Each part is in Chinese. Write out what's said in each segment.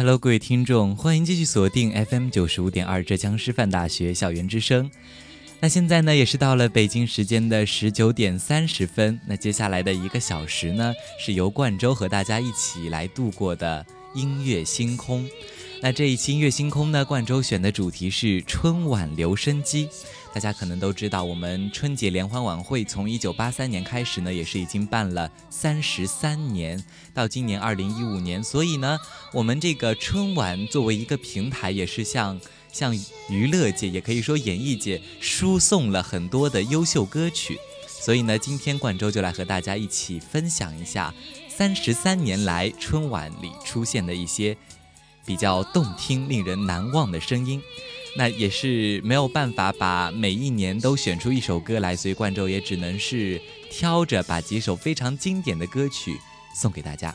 Hello，各位听众，欢迎继续锁定 FM 九十五点二浙江师范大学校园之声。那现在呢，也是到了北京时间的十九点三十分。那接下来的一个小时呢，是由冠周和大家一起来度过的音乐星空。那这一期音乐星空呢，冠周选的主题是春晚留声机。大家可能都知道，我们春节联欢晚会从一九八三年开始呢，也是已经办了三十三年，到今年二零一五年，所以呢，我们这个春晚作为一个平台，也是向向娱乐界，也可以说演艺界输送了很多的优秀歌曲。所以呢，今天冠周就来和大家一起分享一下三十三年来春晚里出现的一些比较动听、令人难忘的声音。那也是没有办法把每一年都选出一首歌来，所以冠周也只能是挑着把几首非常经典的歌曲送给大家。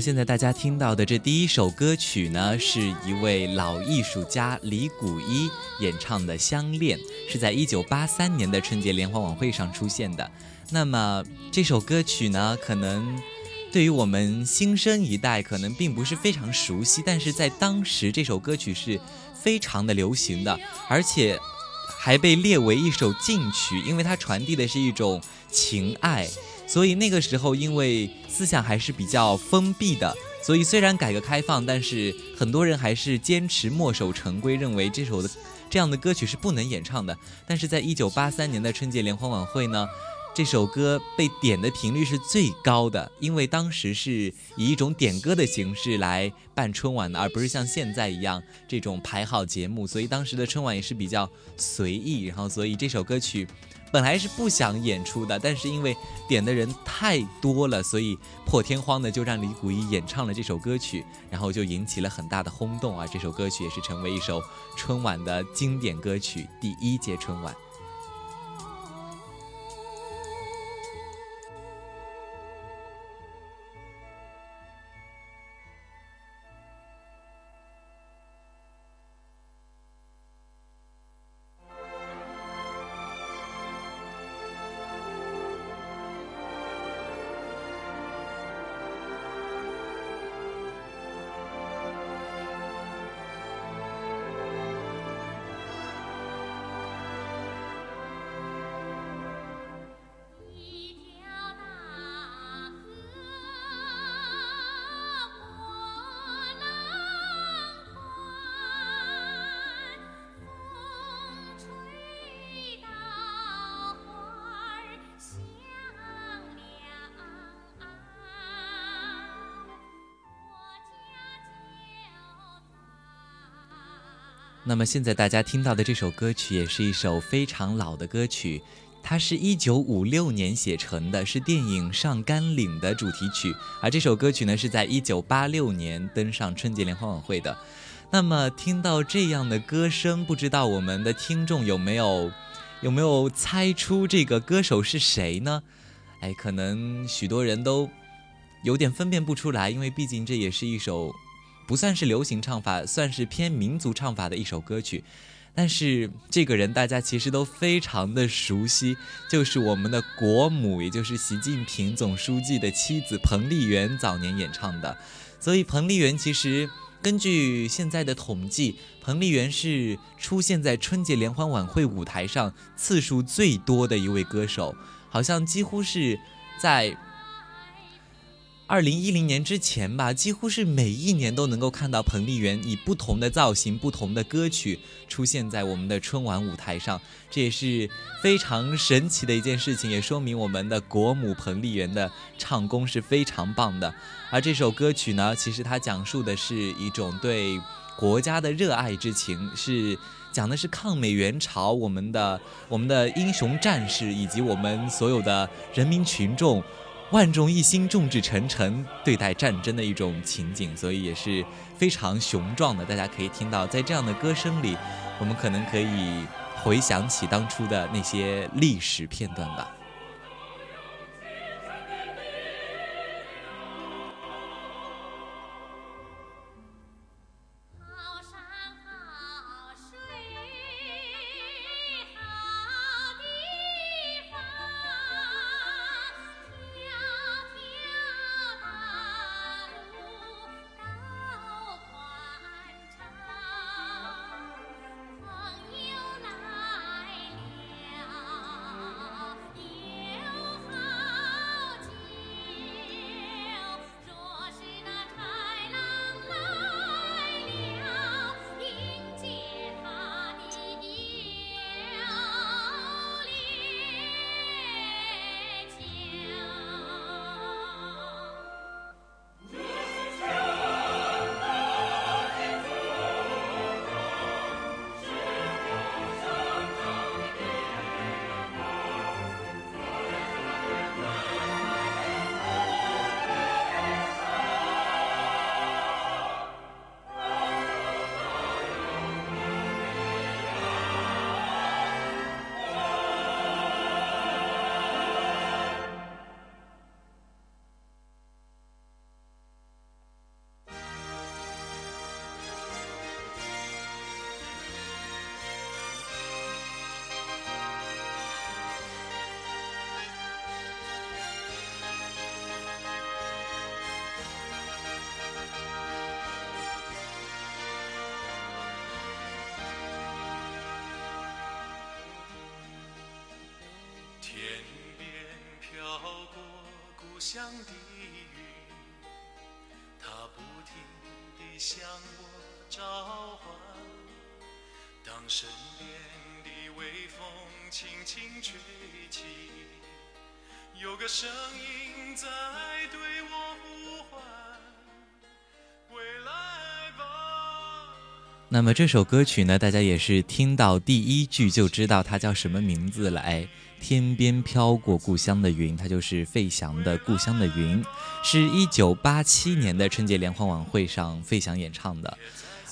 现在大家听到的这第一首歌曲呢，是一位老艺术家李谷一演唱的《相恋》，是在一九八三年的春节联欢晚会上出现的。那么这首歌曲呢，可能对于我们新生一代可能并不是非常熟悉，但是在当时这首歌曲是非常的流行的，而且还被列为一首禁曲，因为它传递的是一种情爱。所以那个时候，因为思想还是比较封闭的，所以虽然改革开放，但是很多人还是坚持墨守成规，认为这首的这样的歌曲是不能演唱的。但是在一九八三年的春节联欢晚会呢，这首歌被点的频率是最高的，因为当时是以一种点歌的形式来办春晚的，而不是像现在一样这种排好节目，所以当时的春晚也是比较随意。然后，所以这首歌曲。本来是不想演出的，但是因为点的人太多了，所以破天荒的就让李谷一演唱了这首歌曲，然后就引起了很大的轰动啊！这首歌曲也是成为一首春晚的经典歌曲，第一届春晚。那么现在大家听到的这首歌曲也是一首非常老的歌曲，它是一九五六年写成的，是电影《上甘岭》的主题曲。而这首歌曲呢，是在一九八六年登上春节联欢晚会的。那么听到这样的歌声，不知道我们的听众有没有有没有猜出这个歌手是谁呢？哎，可能许多人都有点分辨不出来，因为毕竟这也是一首不算是流行唱法，算是偏民族唱法的一首歌曲。但是这个人大家其实都非常的熟悉，就是我们的国母，也就是习近平总书记的妻子彭丽媛早年演唱的。所以彭丽媛其实根据现在的统计，彭丽媛是出现在春节联欢晚会舞台上次数最多的一位歌手，好像几乎是在。二零一零年之前吧，几乎是每一年都能够看到彭丽媛以不同的造型、不同的歌曲出现在我们的春晚舞台上，这也是非常神奇的一件事情，也说明我们的国母彭丽媛的唱功是非常棒的。而这首歌曲呢，其实它讲述的是一种对国家的热爱之情，是讲的是抗美援朝，我们的我们的英雄战士以及我们所有的人民群众。万众一心、众志成城对待战争的一种情景，所以也是非常雄壮的。大家可以听到，在这样的歌声里，我们可能可以回想起当初的那些历史片段吧。故乡的云，它不停地向我召唤。当身边的微风轻轻吹起，有个声音在对那么这首歌曲呢，大家也是听到第一句就知道它叫什么名字了，天边飘过故乡的云，它就是费翔的《故乡的云》，是一九八七年的春节联欢晚会上费翔演唱的。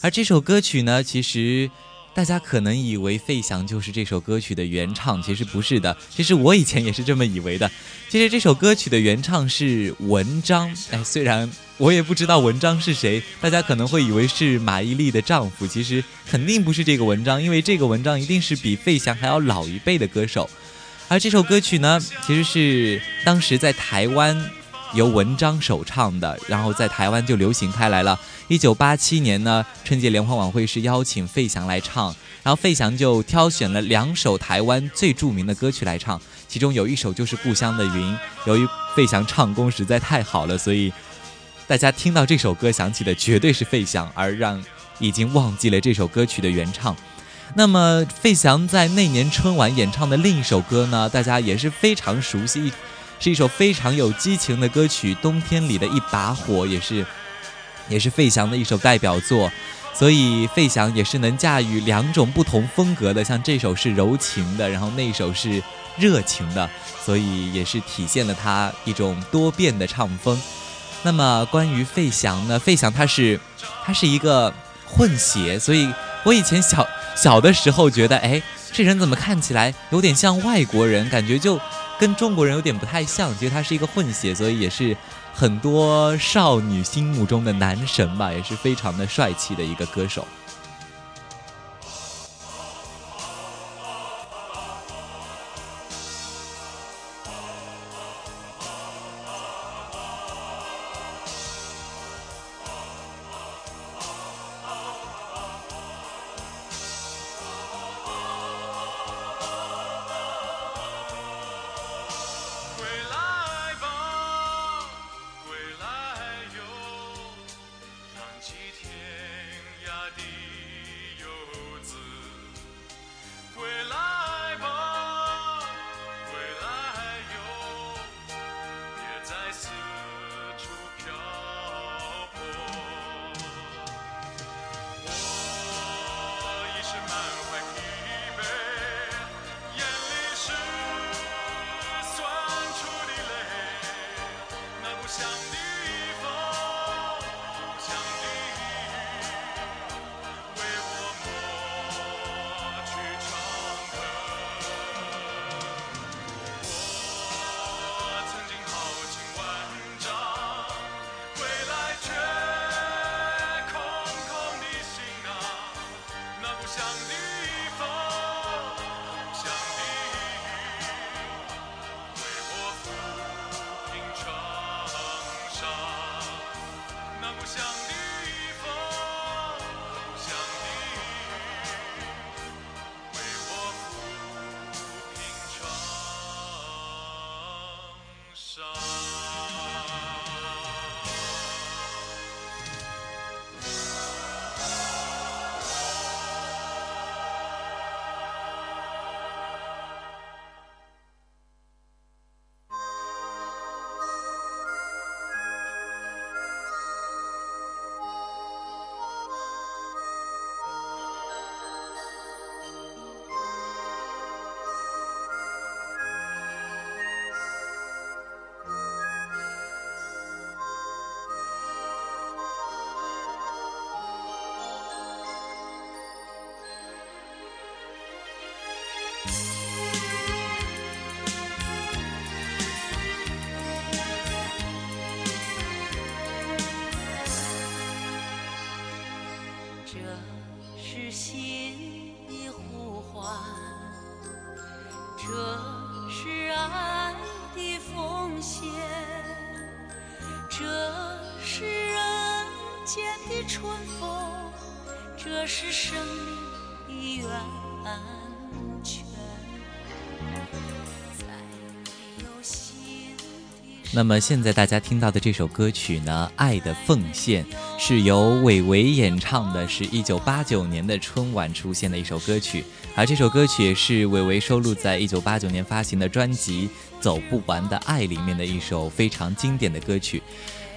而这首歌曲呢，其实大家可能以为费翔就是这首歌曲的原唱，其实不是的。其实我以前也是这么以为的。其实这首歌曲的原唱是文章，哎，虽然我也不知道文章是谁，大家可能会以为是马伊琍的丈夫，其实肯定不是这个文章，因为这个文章一定是比费翔还要老一辈的歌手。而这首歌曲呢，其实是当时在台湾由文章首唱的，然后在台湾就流行开来了。一九八七年呢，春节联欢晚会是邀请费翔来唱，然后费翔就挑选了两首台湾最著名的歌曲来唱，其中有一首就是《故乡的云》。由于费翔唱功实在太好了，所以大家听到这首歌想起的绝对是费翔，而让已经忘记了这首歌曲的原唱。那么，费翔在那年春晚演唱的另一首歌呢，大家也是非常熟悉，是一首非常有激情的歌曲《冬天里的一把火》，也是，也是费翔的一首代表作。所以，费翔也是能驾驭两种不同风格的，像这首是柔情的，然后那首是热情的，所以也是体现了他一种多变的唱风。那么，关于费翔呢，费翔他是，他是一个混血，所以我以前小。小的时候觉得，哎，这人怎么看起来有点像外国人？感觉就跟中国人有点不太像，其实他是一个混血，所以也是很多少女心目中的男神吧，也是非常的帅气的一个歌手。起天涯的这是爱的奉献这是人间的春风这是生命的源那么现在大家听到的这首歌曲呢，《爱的奉献》是由韦唯演唱的，是一九八九年的春晚出现的一首歌曲，而这首歌曲也是韦唯收录在一九八九年发行的专辑《走不完的爱》里面的一首非常经典的歌曲。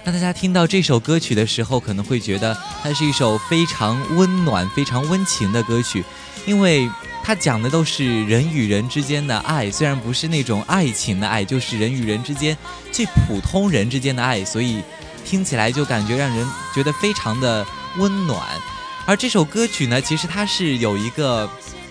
那大家听到这首歌曲的时候，可能会觉得它是一首非常温暖、非常温情的歌曲，因为。它讲的都是人与人之间的爱，虽然不是那种爱情的爱，就是人与人之间最普通人之间的爱，所以听起来就感觉让人觉得非常的温暖。而这首歌曲呢，其实它是有一个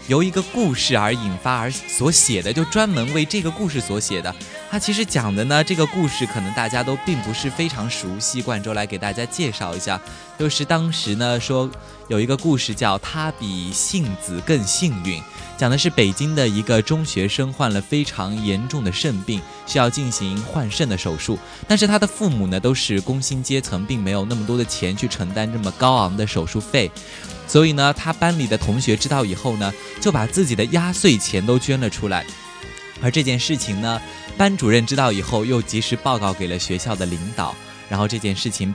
由一个故事而引发而所写的，就专门为这个故事所写的。它其实讲的呢，这个故事可能大家都并不是非常熟悉。冠州来给大家介绍一下，就是当时呢说。有一个故事叫《他比杏子更幸运》，讲的是北京的一个中学生患了非常严重的肾病，需要进行换肾的手术。但是他的父母呢都是工薪阶层，并没有那么多的钱去承担这么高昂的手术费。所以呢，他班里的同学知道以后呢，就把自己的压岁钱都捐了出来。而这件事情呢，班主任知道以后又及时报告给了学校的领导。然后这件事情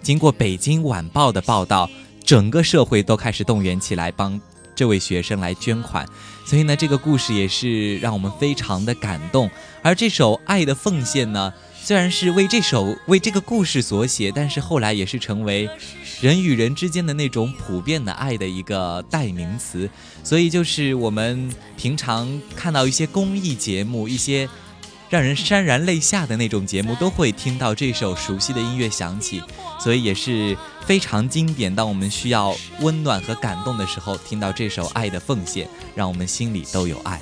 经过《北京晚报》的报道。整个社会都开始动员起来，帮这位学生来捐款，所以呢，这个故事也是让我们非常的感动。而这首《爱的奉献》呢，虽然是为这首为这个故事所写，但是后来也是成为人与人之间的那种普遍的爱的一个代名词。所以，就是我们平常看到一些公益节目，一些。让人潸然泪下的那种节目，都会听到这首熟悉的音乐响起，所以也是非常经典。当我们需要温暖和感动的时候，听到这首《爱的奉献》，让我们心里都有爱。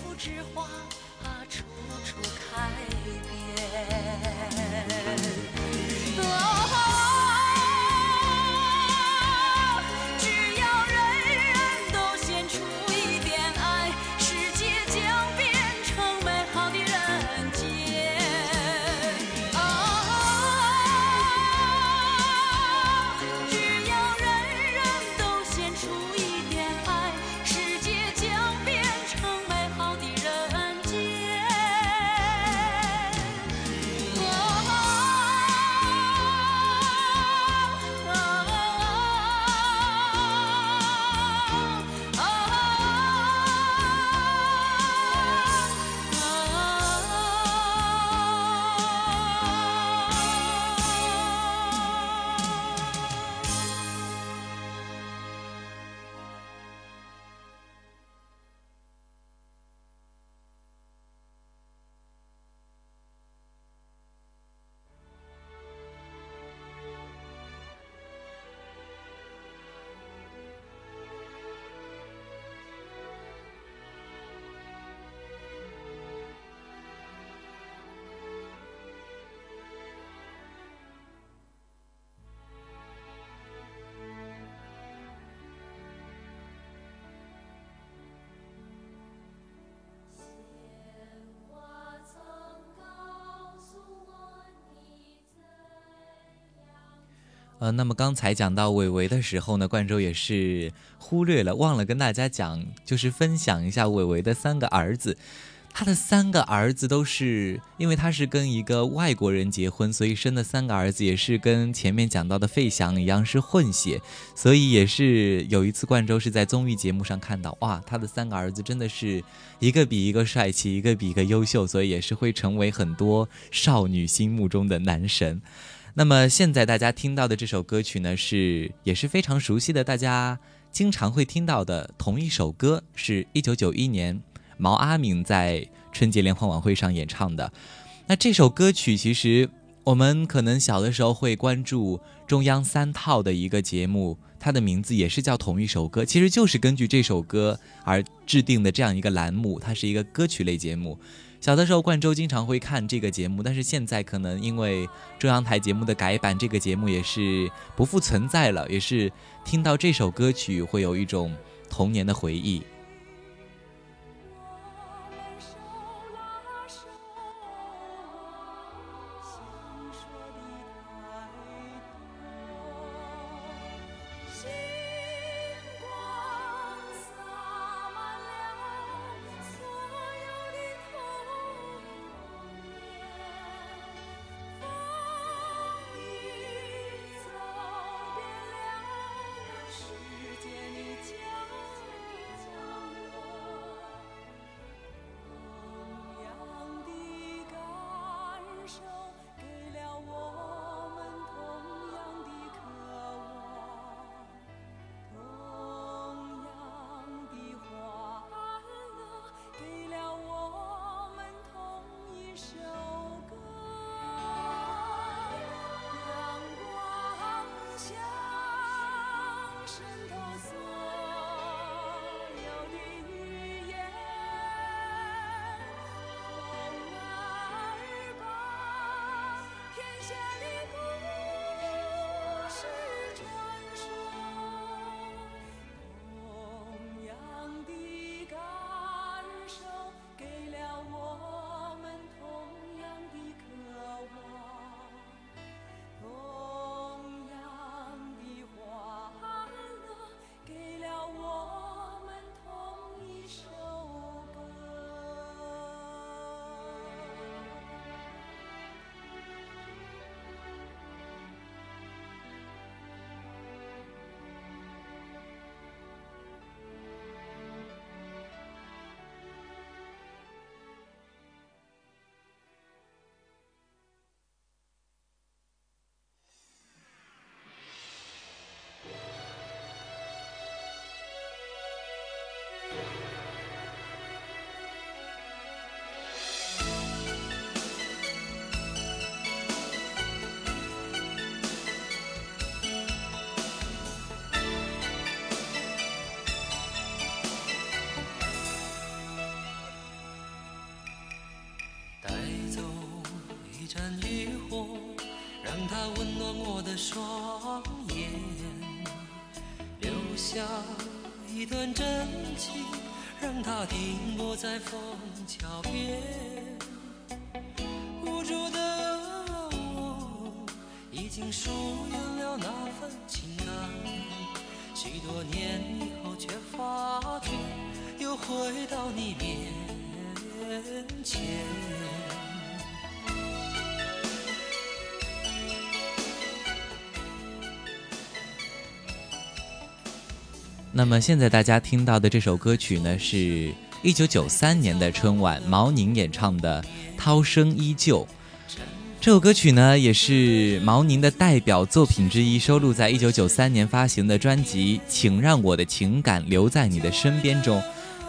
那么刚才讲到伟伟的时候呢，冠州也是忽略了，忘了跟大家讲，就是分享一下伟伟的三个儿子。他的三个儿子都是因为他是跟一个外国人结婚，所以生的三个儿子也是跟前面讲到的费翔一样是混血，所以也是有一次冠州是在综艺节目上看到，哇，他的三个儿子真的是一个比一个帅气，一个比一个优秀，所以也是会成为很多少女心目中的男神。那么现在大家听到的这首歌曲呢，是也是非常熟悉的，大家经常会听到的同一首歌，是一九九一年毛阿敏在春节联欢晚会上演唱的。那这首歌曲其实我们可能小的时候会关注中央三套的一个节目，它的名字也是叫同一首歌，其实就是根据这首歌而制定的这样一个栏目，它是一个歌曲类节目。小的时候，冠州经常会看这个节目，但是现在可能因为中央台节目的改版，这个节目也是不复存在了。也是听到这首歌曲，会有一种童年的回忆。双眼，留下一段真情，让它停泊在枫桥边。无助的我，已经疏远了那份情感，许多年以后，却发觉又回到你面那么现在大家听到的这首歌曲呢，是一九九三年的春晚毛宁演唱的《涛声依旧》。这首歌曲呢，也是毛宁的代表作品之一，收录在一九九三年发行的专辑《请让我的情感留在你的身边》中。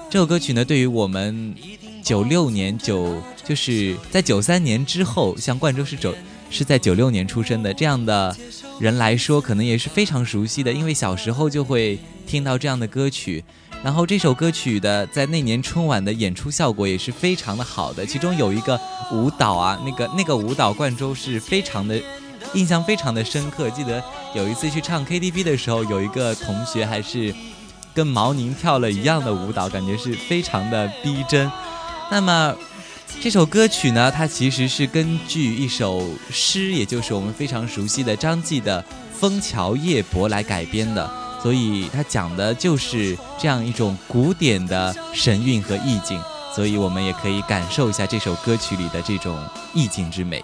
这首歌曲呢，对于我们九六年九就是在九三年之后，像冠州是九是在九六年出生的这样的人来说，可能也是非常熟悉的，因为小时候就会。听到这样的歌曲，然后这首歌曲的在那年春晚的演出效果也是非常的好的。其中有一个舞蹈啊，那个那个舞蹈冠州是非常的印象非常的深刻。记得有一次去唱 KTV 的时候，有一个同学还是跟毛宁跳了一样的舞蹈，感觉是非常的逼真。那么这首歌曲呢，它其实是根据一首诗，也就是我们非常熟悉的张继的《枫桥夜泊》来改编的，所以它讲的就是这样一种古典的神韵和意境，所以我们也可以感受一下这首歌曲里的这种意境之美。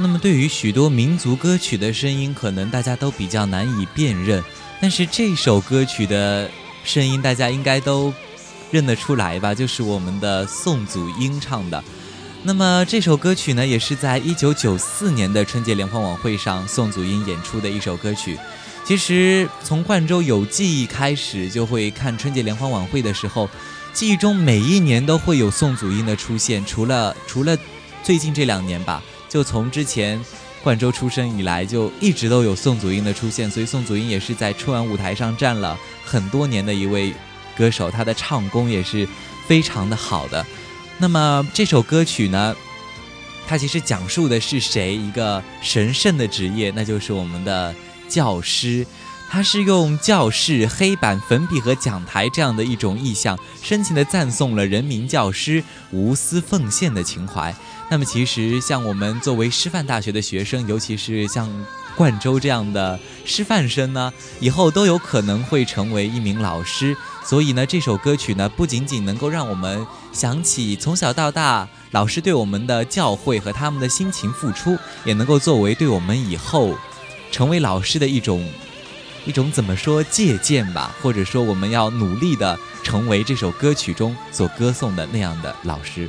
那么，对于许多民族歌曲的声音，可能大家都比较难以辨认。但是这首歌曲的声音，大家应该都认得出来吧？就是我们的宋祖英唱的。那么这首歌曲呢，也是在一九九四年的春节联欢晚会上，宋祖英演出的一首歌曲。其实从冠州有记忆开始，就会看春节联欢晚会的时候，记忆中每一年都会有宋祖英的出现，除了除了最近这两年吧。就从之前冠州出生以来，就一直都有宋祖英的出现，所以宋祖英也是在春晚舞台上站了很多年的一位歌手，她的唱功也是非常的好的。那么这首歌曲呢，它其实讲述的是谁一个神圣的职业，那就是我们的教师。他是用教室、黑板、粉笔和讲台这样的一种意象，深情地赞颂了人民教师无私奉献的情怀。那么，其实像我们作为师范大学的学生，尤其是像冠州这样的师范生呢，以后都有可能会成为一名老师。所以呢，这首歌曲呢，不仅仅能够让我们想起从小到大老师对我们的教诲和他们的辛勤付出，也能够作为对我们以后成为老师的一种一种怎么说借鉴吧，或者说我们要努力的成为这首歌曲中所歌颂的那样的老师。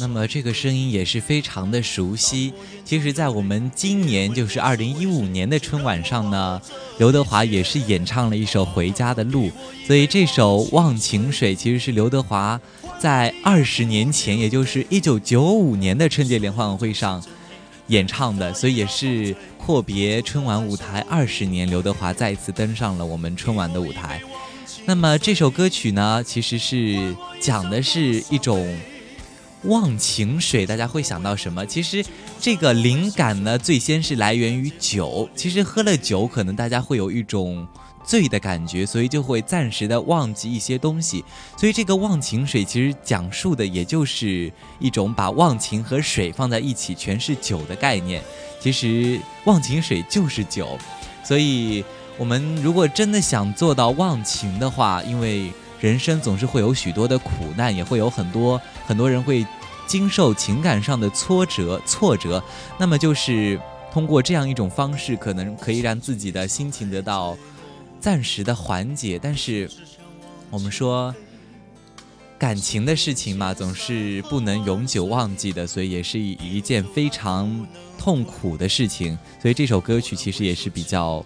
那么这个声音也是非常的熟悉。其实，在我们今年就是二零一五年的春晚上呢，刘德华也是演唱了一首《回家的路》。所以这首《忘情水》其实是刘德华在二十年前，也就是一九九五年的春节联欢晚会上演唱的。所以也是阔别春晚舞台二十年，刘德华再次登上了我们春晚的舞台。那么这首歌曲呢，其实是讲的是一种忘情水，大家会想到什么？其实这个灵感呢，最先是来源于酒。其实喝了酒，可能大家会有一种醉的感觉，所以就会暂时的忘记一些东西。所以这个忘情水其实讲述的也就是一种把忘情和水放在一起，全是酒的概念。其实忘情水就是酒，所以。我们如果真的想做到忘情的话，因为人生总是会有许多的苦难，也会有很多很多人会经受情感上的挫折挫折，那么就是通过这样一种方式，可能可以让自己的心情得到暂时的缓解。但是我们说感情的事情嘛，总是不能永久忘记的，所以也是一一件非常痛苦的事情。所以这首歌曲其实也是比较。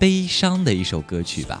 悲伤的一首歌曲吧。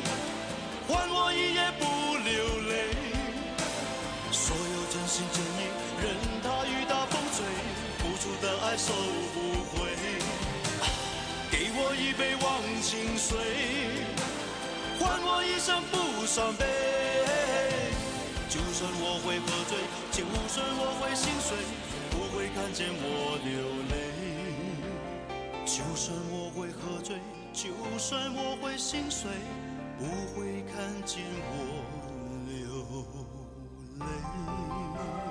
换我一夜不流泪。所有真心真意，任它雨打风吹，付出的爱收不回。给我一杯忘情水，换我一生不伤悲。就算我会喝醉，就算我会心碎，不会看见我流泪。就算我会喝醉。就算我会心碎，不会看见我流泪。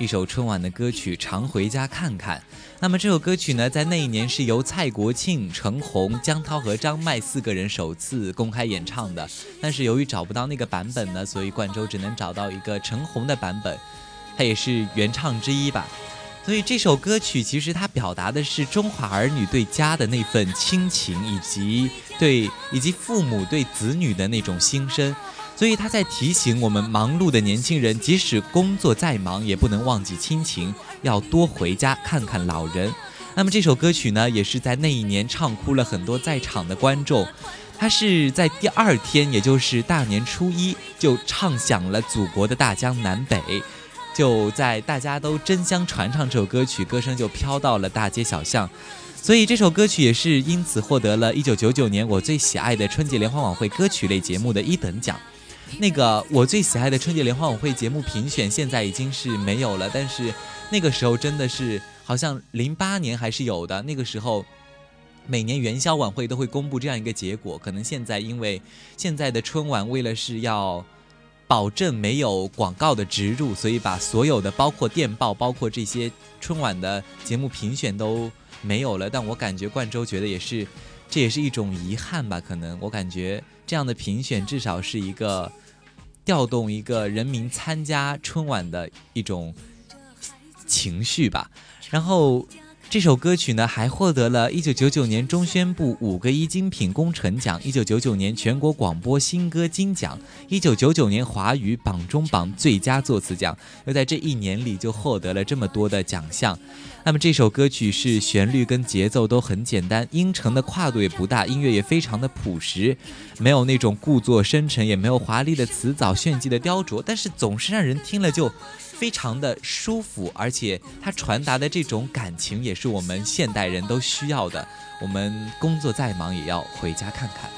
一首春晚的歌曲《常回家看看》。那么这首歌曲呢，在那一年是由蔡国庆、陈红、江涛和张麦四个人首次公开演唱的。但是由于找不到那个版本呢，所以冠周只能找到一个陈红的版本，他也是原唱之一吧。所以这首歌曲其实它表达的是中华儿女对家的那份亲情，以及对以及父母对子女的那种心声。所以他在提醒我们忙碌的年轻人，即使工作再忙，也不能忘记亲情，要多回家看看老人。那么这首歌曲呢，也是在那一年唱哭了很多在场的观众。他是在第二天，也就是大年初一，就唱响了祖国的大江南北。就在大家都争相传唱这首歌曲，歌声就飘到了大街小巷，所以这首歌曲也是因此获得了一九九九年我最喜爱的春节联欢晚会歌曲类节目的一等奖。那个我最喜爱的春节联欢晚会节目评选现在已经是没有了，但是那个时候真的是好像零八年还是有的。那个时候每年元宵晚会都会公布这样一个结果，可能现在因为现在的春晚为了是要。保证没有广告的植入，所以把所有的包括电报、包括这些春晚的节目评选都没有了。但我感觉冠周觉得也是，这也是一种遗憾吧。可能我感觉这样的评选至少是一个调动一个人民参加春晚的一种情绪吧。然后。这首歌曲呢，还获得了一九九九年中宣部五个一精品工程奖，一九九九年全国广播新歌金奖，一九九九年华语榜中榜最佳作词奖，又在这一年里就获得了这么多的奖项。那么这首歌曲是旋律跟节奏都很简单，音程的跨度也不大，音乐也非常的朴实，没有那种故作深沉，也没有华丽的词藻炫技的雕琢，但是总是让人听了就。非常的舒服，而且它传达的这种感情也是我们现代人都需要的。我们工作再忙，也要回家看看。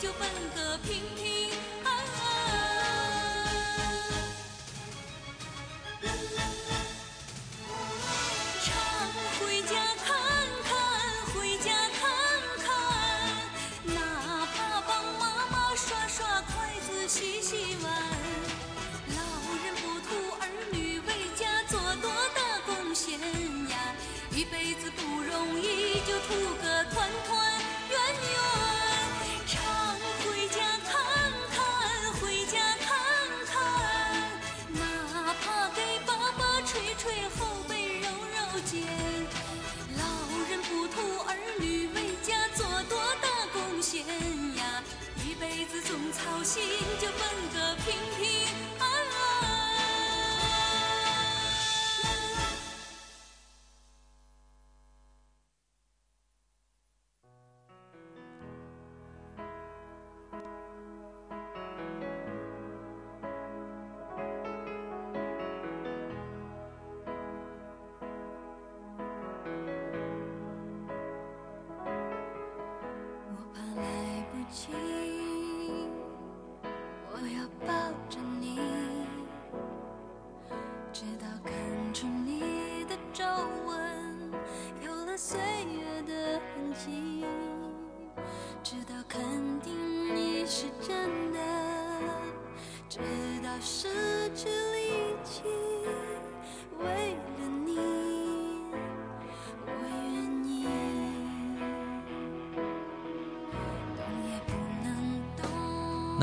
就奔个平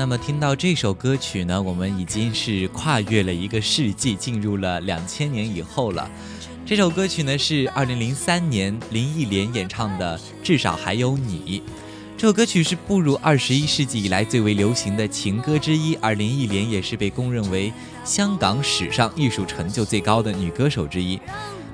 那么听到这首歌曲呢，我们已经是跨越了一个世纪，进入了两千年以后了。这首歌曲呢是二零零三年林忆莲演唱的《至少还有你》。这首歌曲是步入二十一世纪以来最为流行的情歌之一，而林忆莲也是被公认为香港史上艺术成就最高的女歌手之一。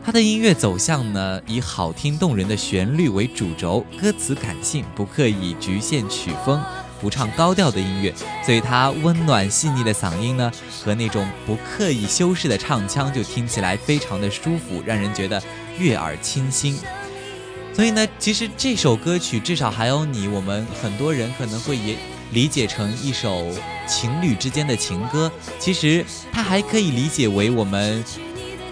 她的音乐走向呢，以好听动人的旋律为主轴，歌词感性，不刻意局限曲风，不唱高调的音乐，所以他温暖细腻的嗓音呢，和那种不刻意修饰的唱腔，就听起来非常的舒服，让人觉得悦耳清新。所以呢，其实这首歌曲至少还有你，我们很多人可能会也理解成一首情侣之间的情歌，其实它还可以理解为我们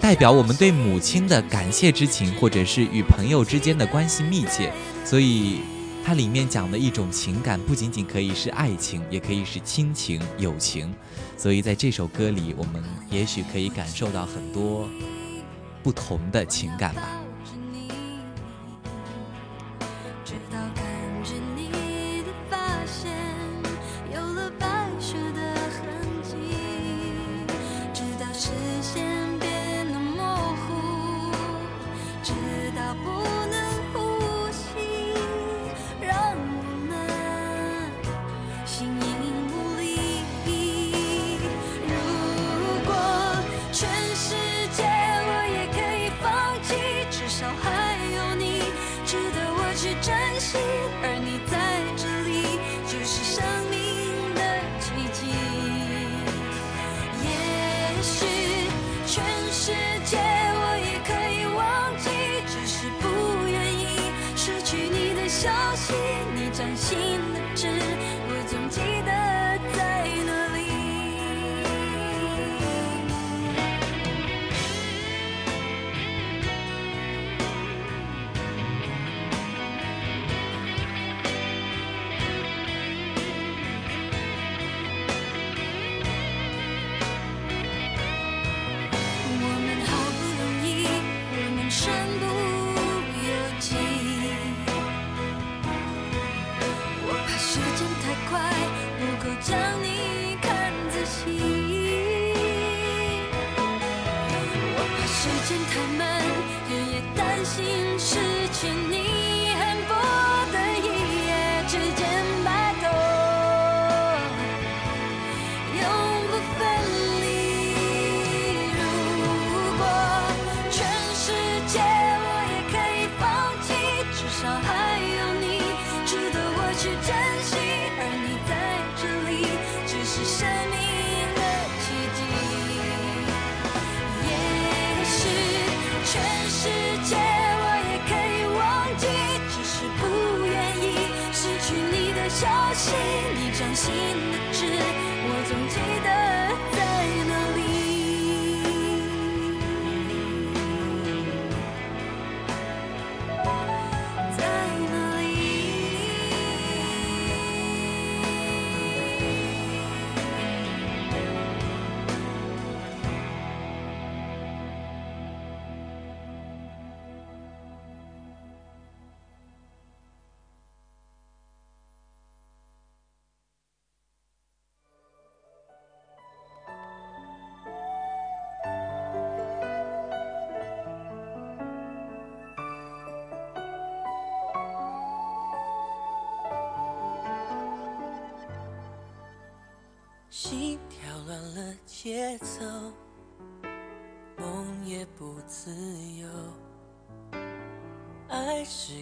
代表我们对母亲的感谢之情，或者是与朋友之间的关系密切。所以它里面讲的一种情感，不仅仅可以是爱情，也可以是亲情、友情。所以在这首歌里，我们也许可以感受到很多不同的情感吧。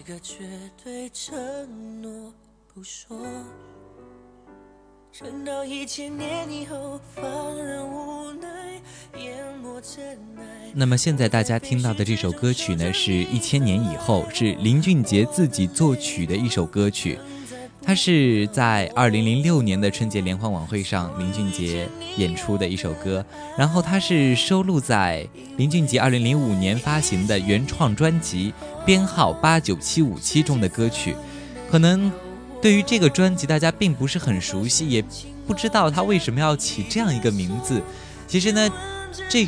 个绝对承诺，不说。撑到一千年以后，放任无奈淹没尘埃。那么现在大家听到的这首歌曲呢，是一千年以后，是林俊杰自己作曲的一首歌曲。它是在二零零六年的春节联欢晚会上林俊杰演出的一首歌，然后它是收录在林俊杰二零零五年发行的原创专辑编号八九七五七中的歌曲。可能对于这个专辑大家并不是很熟悉，也不知道他为什么要起这样一个名字。其实呢，这。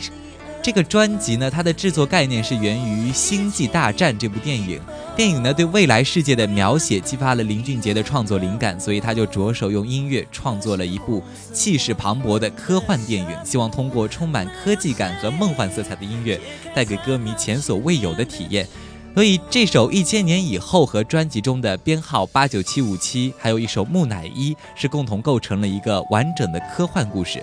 这个专辑呢，它的制作概念是源于《星际大战》这部电影。电影呢对未来世界的描写激发了林俊杰的创作灵感，所以他就着手用音乐创作了一部气势磅礴的科幻电影，希望通过充满科技感和梦幻色彩的音乐，带给歌迷前所未有的体验。所以这首《一千年以后》和专辑中的编号八九七五七，还有一首《木乃伊》，是共同构成了一个完整的科幻故事。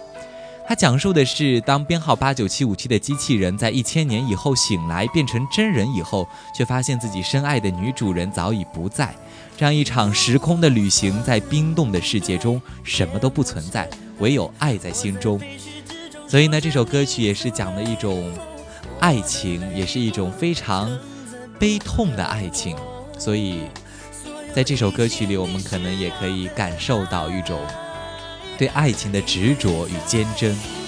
它讲述的是当编号八九七五七的机器人在一千年以后醒来变成真人以后，却发现自己深爱的女主人早已不在。这样一场时空的旅行，在冰冻的世界中，什么都不存在，唯有爱在心中。所以呢，这首歌曲也是讲的一种爱情，也是一种非常悲痛的爱情。所以，在这首歌曲里，我们可能也可以感受到一种对爱情的执着与坚贞。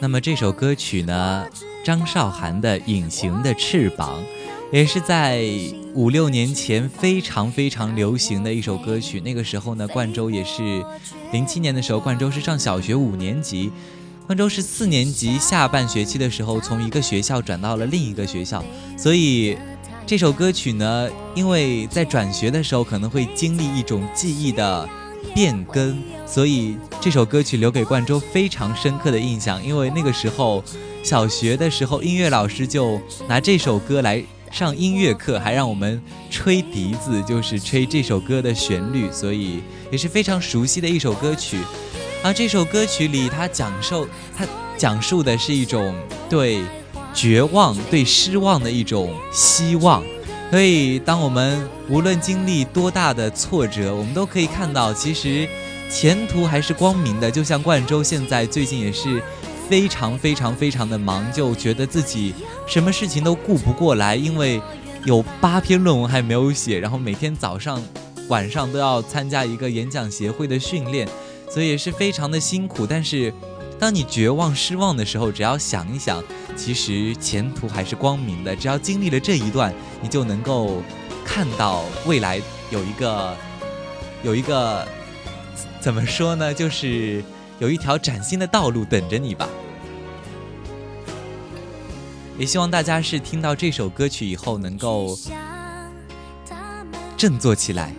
那么这首歌曲呢，张韶涵的《隐形的翅膀》，也是在五六年前非常非常流行的一首歌曲。那个时候呢，冠州也是零七年的时候，冠州是上小学五年级。冠州是四年级下半学期的时候，从一个学校转到了另一个学校，所以这首歌曲呢，因为在转学的时候可能会经历一种记忆的变更，所以这首歌曲留给冠周非常深刻的印象。因为那个时候小学的时候，音乐老师就拿这首歌来上音乐课，还让我们吹笛子，就是吹这首歌的旋律，所以也是非常熟悉的一首歌曲。而这首歌曲里，它讲述它讲述的是一种对绝望、对失望的一种希望。所以，当我们无论经历多大的挫折，我们都可以看到，其实前途还是光明的。就像冠周现在最近也是非常非常非常的忙，就觉得自己什么事情都顾不过来，因为有八篇论文还没有写，然后每天早上、晚上都要参加一个演讲协会的训练。所以也是非常的辛苦，但是当你绝望失望的时候，只要想一想，其实前途还是光明的。只要经历了这一段，你就能够看到未来有一个有一个怎么说呢，就是有一条崭新的道路等着你吧。也希望大家是听到这首歌曲以后能够振作起来。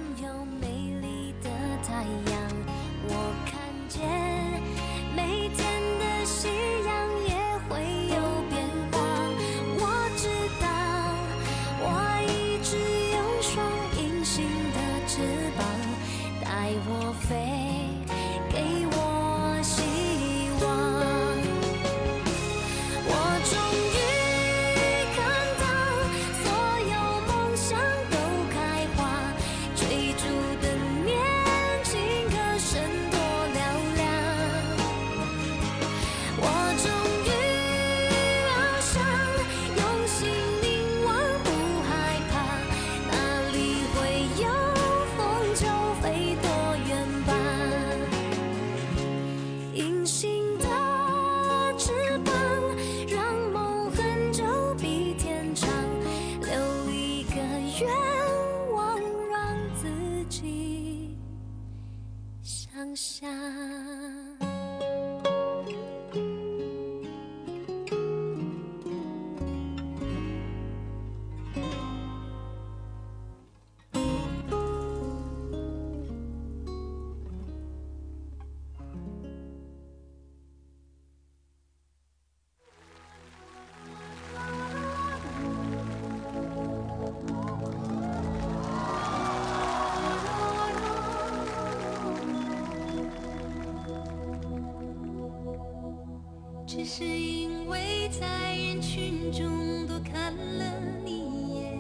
是因为在人群中多看了你一眼，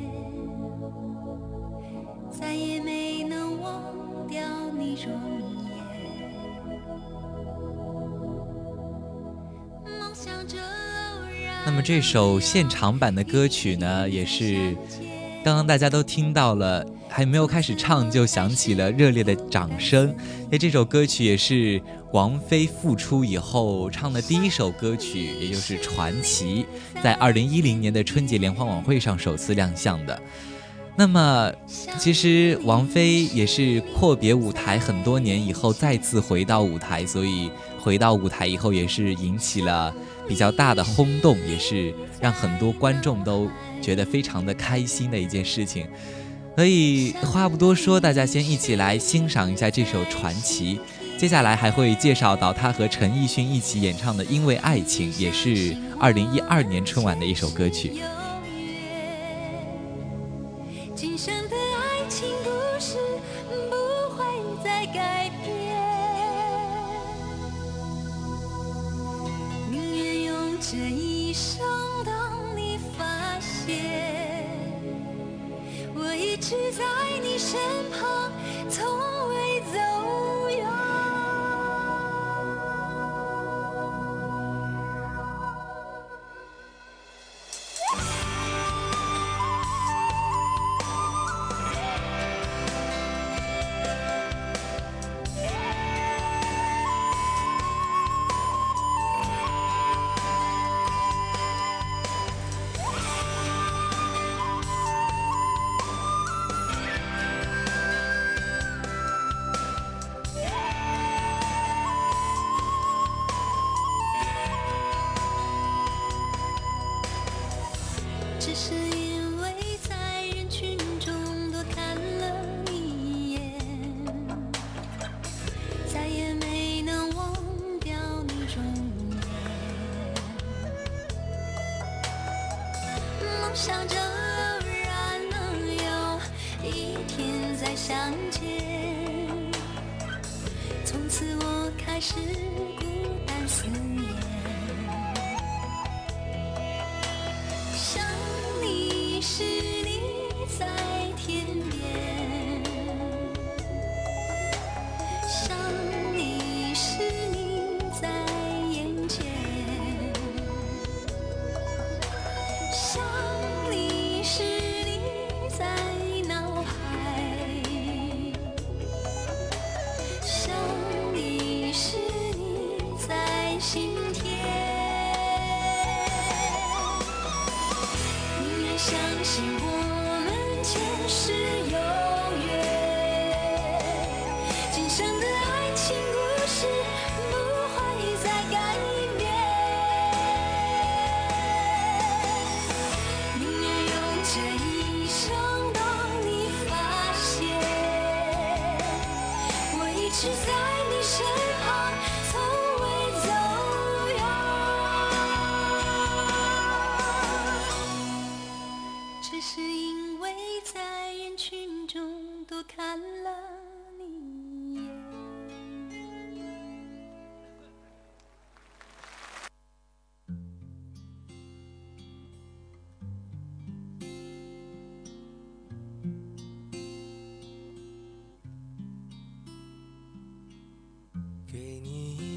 再也没能忘掉你容颜。梦想着偶然那么这首现场版的歌曲呢，也是刚刚大家都听到了，还没有开始唱就响起了热烈的掌声。那这首歌曲也是王菲复出以后唱的第一首歌曲，也就是《传奇》，在二零一零年的春节联欢晚会上首次亮相的。那么，其实王菲也是阔别舞台很多年以后再次回到舞台，所以回到舞台以后也是引起了比较大的轰动，也是让很多观众都觉得非常的开心的一件事情。所以话不多说，大家先一起来欣赏一下这首《传奇》，接下来还会介绍到他和陈奕迅一起演唱的《因为爱情》，也是二零一二年春晚的一首歌曲。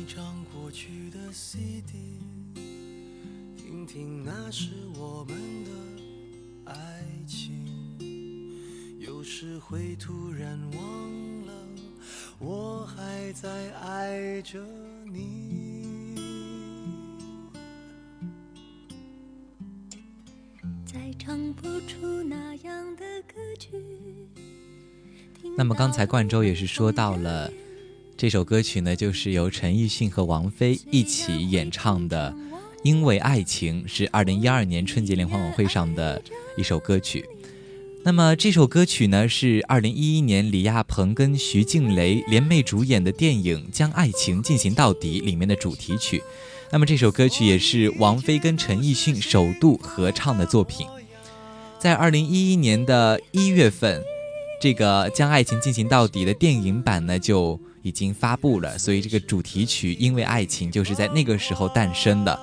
张过去的 CD，听听那时我们的爱情。有时会突然忘了，我还在爱着你。再唱不出那样的歌曲。那么刚才冠州也是说到了这首歌曲呢，就是由陈奕迅和王菲一起演唱的，《因为爱情》是二零一二年春节联欢晚会上的一首歌曲。那么这首歌曲呢，是二零一一年李亚鹏跟徐静蕾联袂主演的电影《将爱情进行到底》里面的主题曲。那么这首歌曲也是王菲跟陈奕迅首度合唱的作品。在二零一一年的一月份，这个《将爱情进行到底》的电影版呢就已经发布了，所以这个主题曲《因为爱情》就是在那个时候诞生的。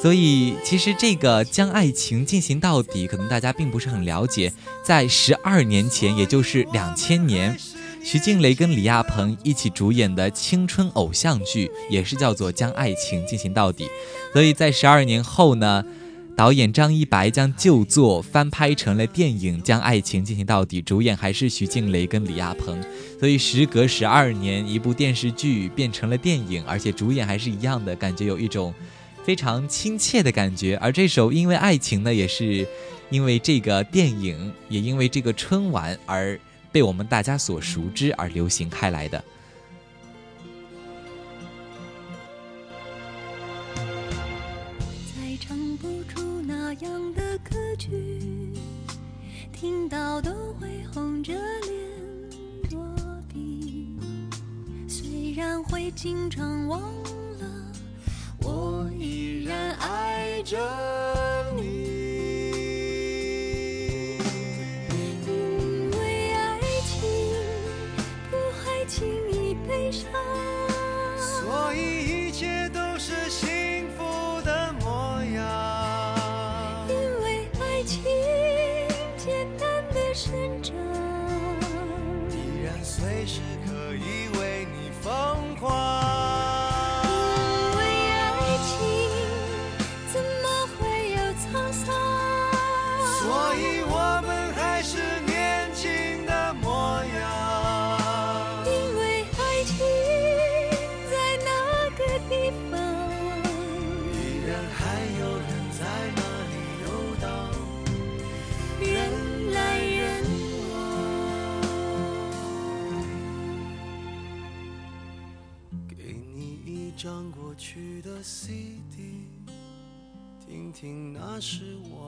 所以，其实这个将爱情进行到底，可能大家并不是很了解。在十二年前，也就是两千年，徐静蕾跟李亚鹏一起主演的青春偶像剧，也是叫做《将爱情进行到底》。所以在十二年后呢，导演张一白将旧作翻拍成了电影《将爱情进行到底》，主演还是徐静蕾跟李亚鹏。所以时隔十二年，一部电视剧变成了电影，而且主演还是一样的，感觉有一种。非常亲切的感觉，而这首《因为爱情》呢，也是因为这个电影，也因为这个春晚而被我们大家所熟知而流行开来的。经常忘了，我依然爱着是我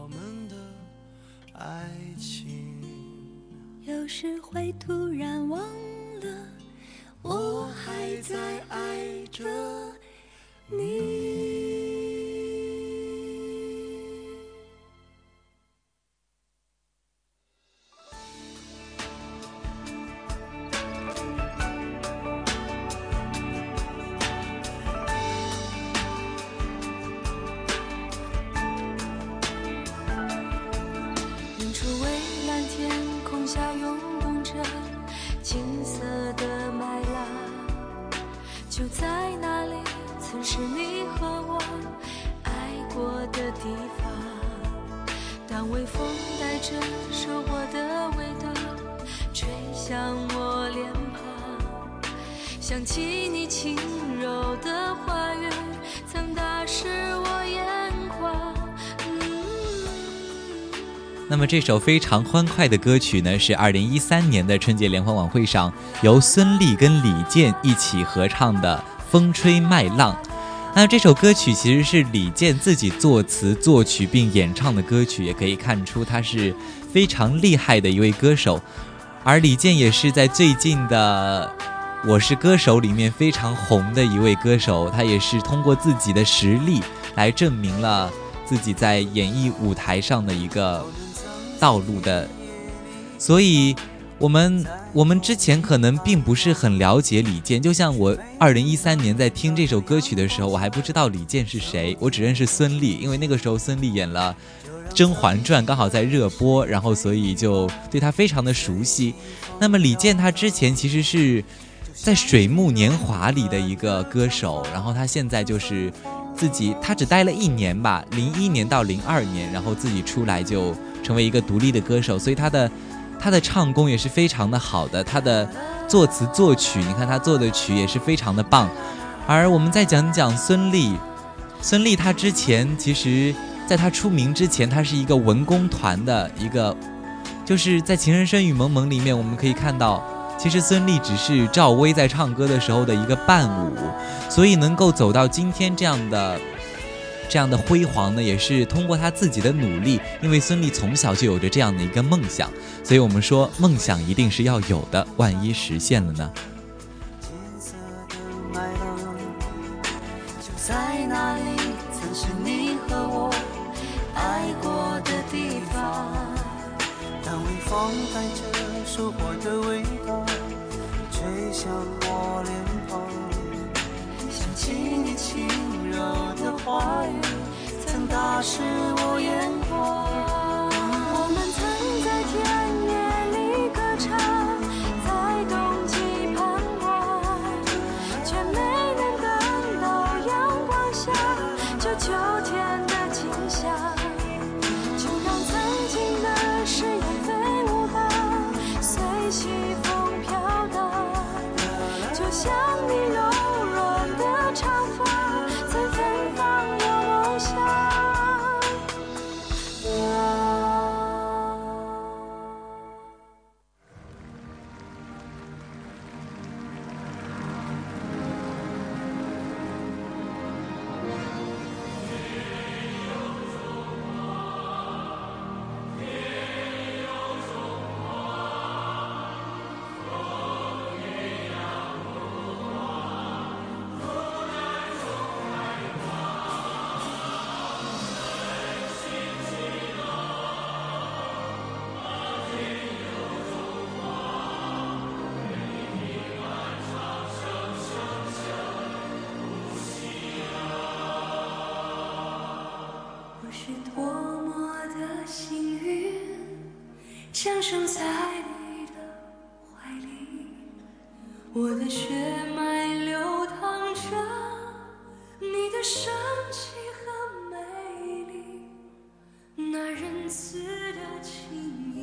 那么这首非常欢快的歌曲呢，是二零一三年的春节联欢晚会上由孙俪跟李健一起合唱的《风吹麦浪》。那这首歌曲其实是李健自己作词作曲并演唱的歌曲，也可以看出他是非常厉害的一位歌手。而李健也是在最近的《我是歌手》里面非常红的一位歌手，他也是通过自己的实力来证明了自己在演艺舞台上的一个道路的，所以我们我们之前可能并不是很了解李健，就像我二零一三年在听这首歌曲的时候，我还不知道李健是谁，我只认识孙俪，因为那个时候孙俪演了《甄嬛传》，刚好在热播，然后所以就对她非常的熟悉。那么李健他之前其实是在《水木年华》里的一个歌手，然后他现在就是自己，他只待了一年吧，零一年到零二年，然后自己出来就成为一个独立的歌手，所以他的他的唱功也是非常的好的，他的作词作曲，你看他做的曲也是非常的棒。而我们再讲讲孙俪，孙俪她之前其实在她出名之前，她是一个文工团的一个，就是在《情深深雨蒙蒙》里面我们可以看到。其实孙俪只是赵薇在唱歌的时候的一个伴舞，所以能够走到今天这样的。这样的辉煌呢，也是通过他自己的努力。因为孙俪从小就有着这样的一个梦想，所以我们说梦想一定是要有的。万一实现了呢？金色的麦浪，就在那里，曾是你和我爱过的地方。当微风带着收获的味像，我脸庞，想起你轻柔的话语，曾打湿我眼眶。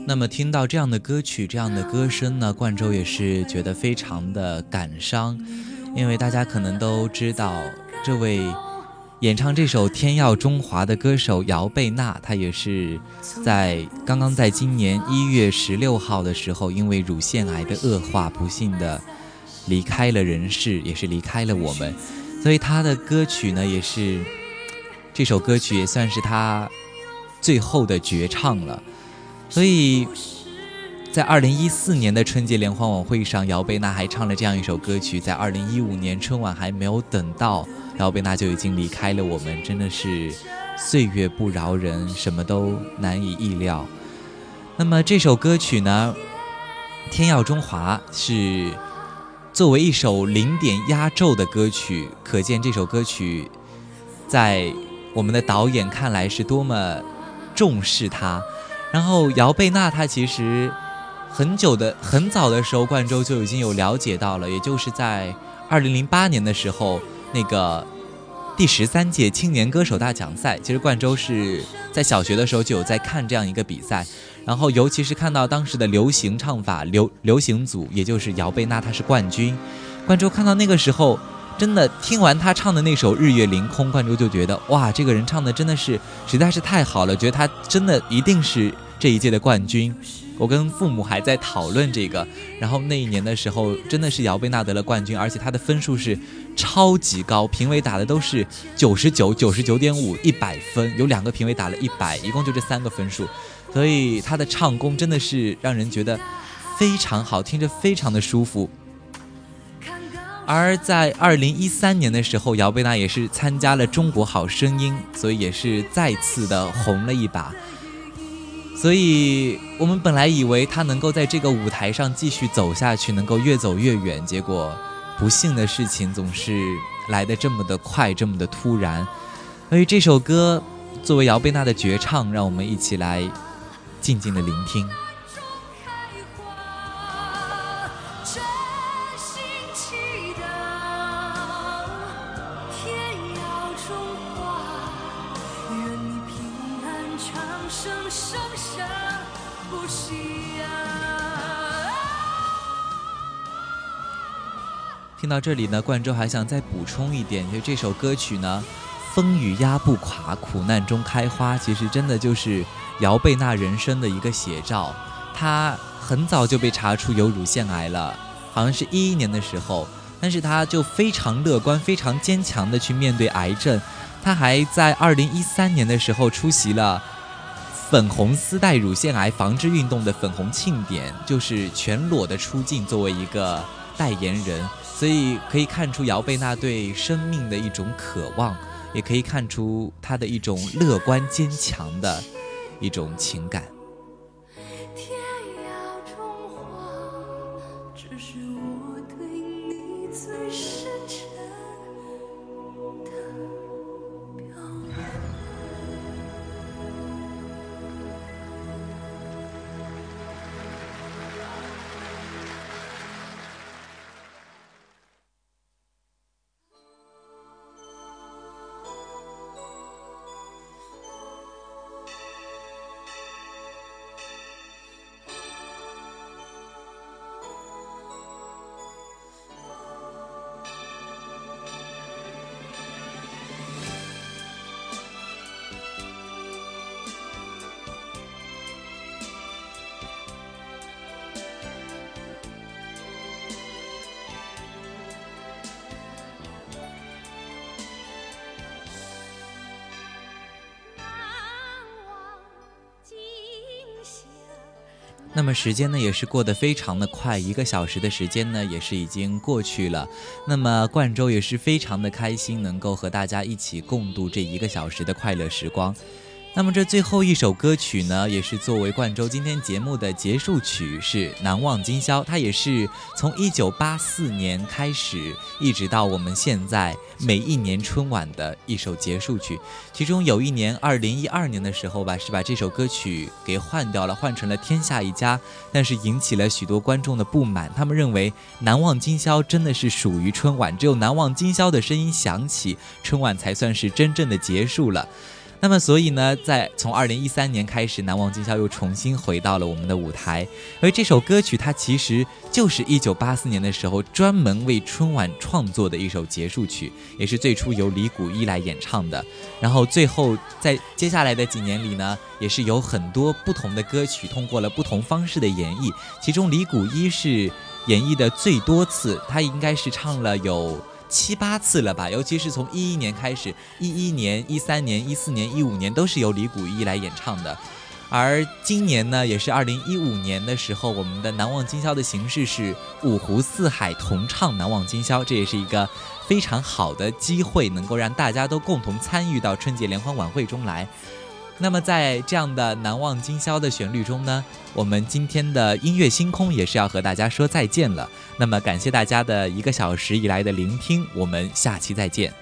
那么听到这样的歌曲，这样的歌声呢，冠周也是觉得非常的感伤，因为大家可能都知道，这位演唱这首《天耀中华》的歌手姚贝娜，她也是在刚刚在今年一月十六号的时候，因为乳腺癌的恶化，不幸的离开了人世，也是离开了我们，所以她的歌曲呢，也是这首歌曲也算是她最后的绝唱了。所以在二零一四年的春节联欢晚会上，姚贝娜还唱了这样一首歌曲。在二零一五年春晚还没有等到，姚贝娜就已经离开了我们，真的是岁月不饶人，什么都难以意料。那么这首歌曲呢，《天耀中华》是作为一首零点压轴的歌曲，可见这首歌曲在我们的导演看来是多么重视它。然后姚贝娜她其实很久的很早的时候，冠周就已经有了解到了，也就是在二零零八年的时候，那个第十三届青年歌手大奖赛，其实冠周是在小学的时候就有在看这样一个比赛，然后尤其是看到当时的流行唱法流流行组，也就是姚贝娜她是冠军，冠周看到那个时候。真的听完他唱的那首《日月凌空》，冠周就觉得哇，这个人唱的真的是实在是太好了，觉得他真的一定是这一届的冠军。我跟父母还在讨论这个，然后那一年的时候，真的是姚贝娜得了冠军，而且她的分数是超级高，评委打的都是九十九、九十九点五、一百分，有两个评委打了一百，一共就这三个分数，所以她的唱功真的是让人觉得非常好，听着非常的舒服。而在二零一三年的时候，姚贝娜也是参加了《中国好声音》，所以也是再次的红了一把。所以我们本来以为她能够在这个舞台上继续走下去，能够越走越远，结果不幸的事情总是来得这么的快，这么的突然。所以这首歌作为姚贝娜的绝唱，让我们一起来静静的聆听。听到这里呢，冠周还想再补充一点，就这首歌曲呢，《风雨压不垮，苦难中开花》，其实真的就是姚贝娜人生的一个写照。她很早就被查出有乳腺癌了，好像是一一年的时候，但是她就非常乐观、非常坚强的去面对癌症。她还在二零一三年的时候出席了粉红丝带乳腺癌防治运动的粉红庆典，就是全裸的出镜作为一个代言人。所以可以看出姚贝娜对生命的一种渴望，也可以看出她的一种乐观坚强的一种情感。时间呢，也是过得非常的快，一个小时的时间呢，也是已经过去了。那么冠州也是非常的开心，能够和大家一起共度这一个小时的快乐时光。那么这最后一首歌曲呢，也是作为冠州今天节目的结束曲，是《难忘今宵》。它也是从一九八四年开始，一直到我们现在每一年春晚的一首结束曲。其中有一年，二零一二年的时候吧，是把这首歌曲给换掉了，换成了《天下一家》，但是引起了许多观众的不满。他们认为《难忘今宵》真的是属于春晚，只有《难忘今宵》的声音响起，春晚才算是真正的结束了。那么，所以呢，在从二零一三年开始，《难忘今宵》又重新回到了我们的舞台。而这首歌曲，它其实就是一九八四年的时候专门为春晚创作的一首结束曲，也是最初由李谷一来演唱的。然后最后在接下来的几年里呢，也是有很多不同的歌曲通过了不同方式的演绎，其中李谷一是演绎的最多次，他应该是唱了有。七八次了吧，尤其是从一一年开始，一一年、一三年、一四年、一五年都是由李谷一来演唱的，而今年呢，也是二零一五年的时候，我们的《难忘今宵》的形式是五湖四海同唱《难忘今宵》，这也是一个非常好的机会，能够让大家都共同参与到春节联欢晚会中来。那么在这样的难忘今宵的旋律中呢，我们今天的音乐星空也是要和大家说再见了。那么感谢大家的一个小时以来的聆听，我们下期再见。